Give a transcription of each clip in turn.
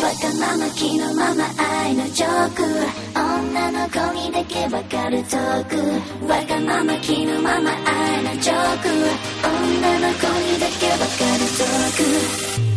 わがまま気のまま愛のジョーク。女の子にだけわかるトーク。わがまま気のまま愛のジョーク。女の子にだけわかるトーク。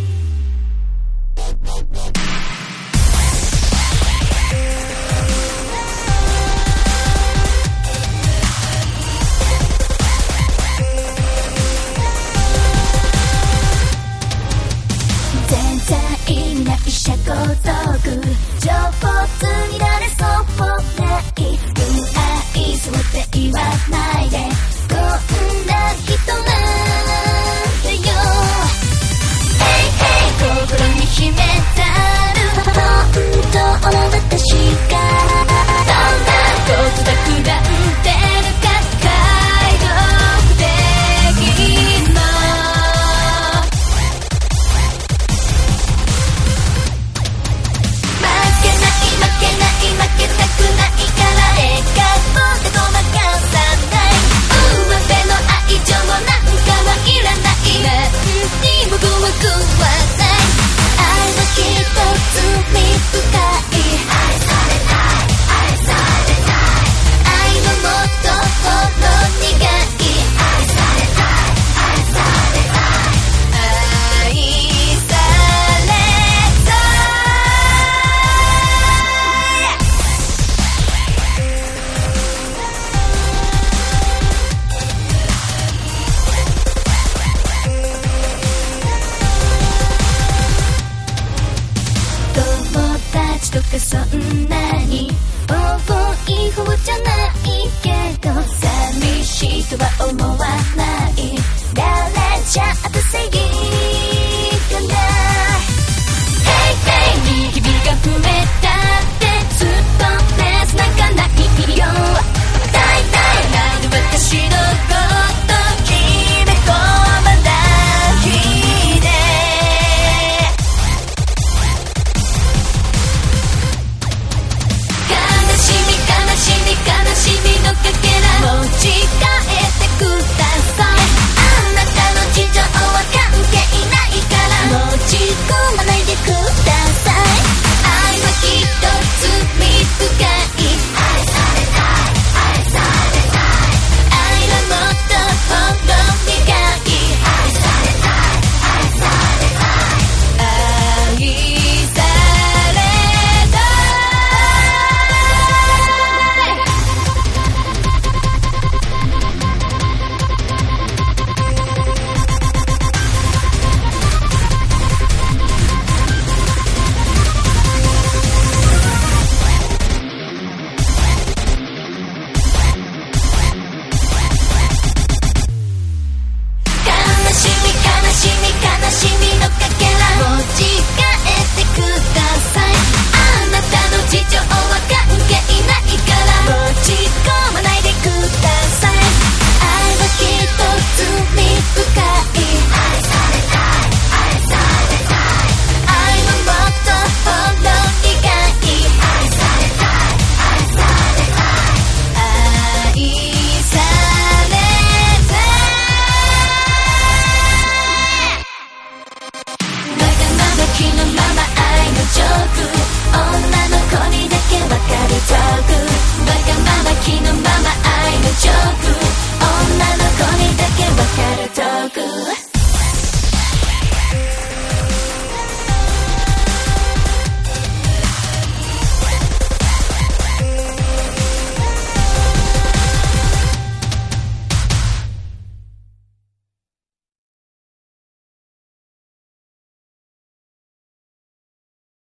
情報つにられそうもないうん愛そうって言わないでこんな人なんだよ Hey hey 心に秘めたる。本当の私とかそんなに多い方じゃないけど。寂しいとは思う。